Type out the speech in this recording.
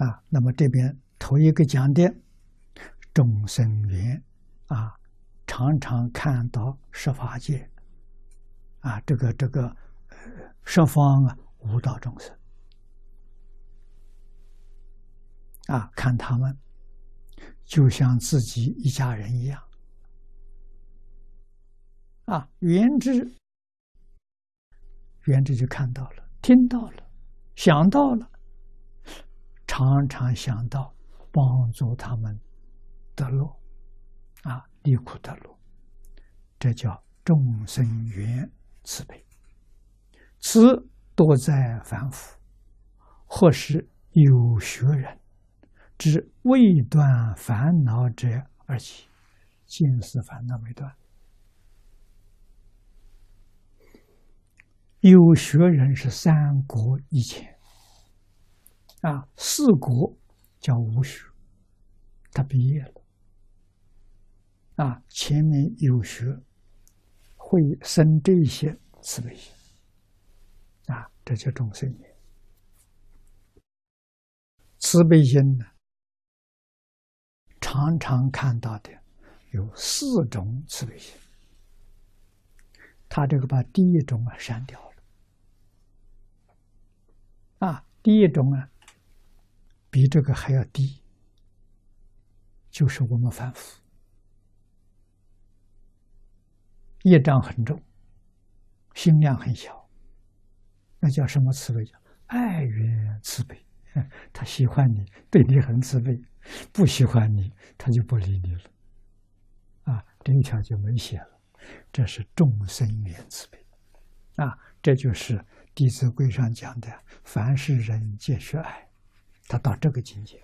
啊，那么这边头一个讲的众生缘啊，常常看到十法界啊，这个这个十方啊，五道众生啊，看他们就像自己一家人一样啊，原知原知就看到了，听到了，想到了。常常想到帮助他们得乐，啊，离苦得乐，这叫众生缘慈悲。此多在凡夫，或是有学人之未断烦恼者而起，见思烦恼未断。有学人是三国以前。啊，四国叫无学，他毕业了。啊，前面有学，会生这些慈悲心。啊，这叫众生。慈悲心呢，常常看到的有四种慈悲心。他这个把第一种啊删掉了。啊，第一种啊。比这个还要低，就是我们凡夫业障很重，心量很小，那叫什么慈悲？叫爱缘慈悲。他喜欢你，对你很慈悲；不喜欢你，他就不理你了。啊，这一条就没写了。这是众生缘慈悲。啊，这就是《弟子规》上讲的：凡是人皆须爱。他到这个境界。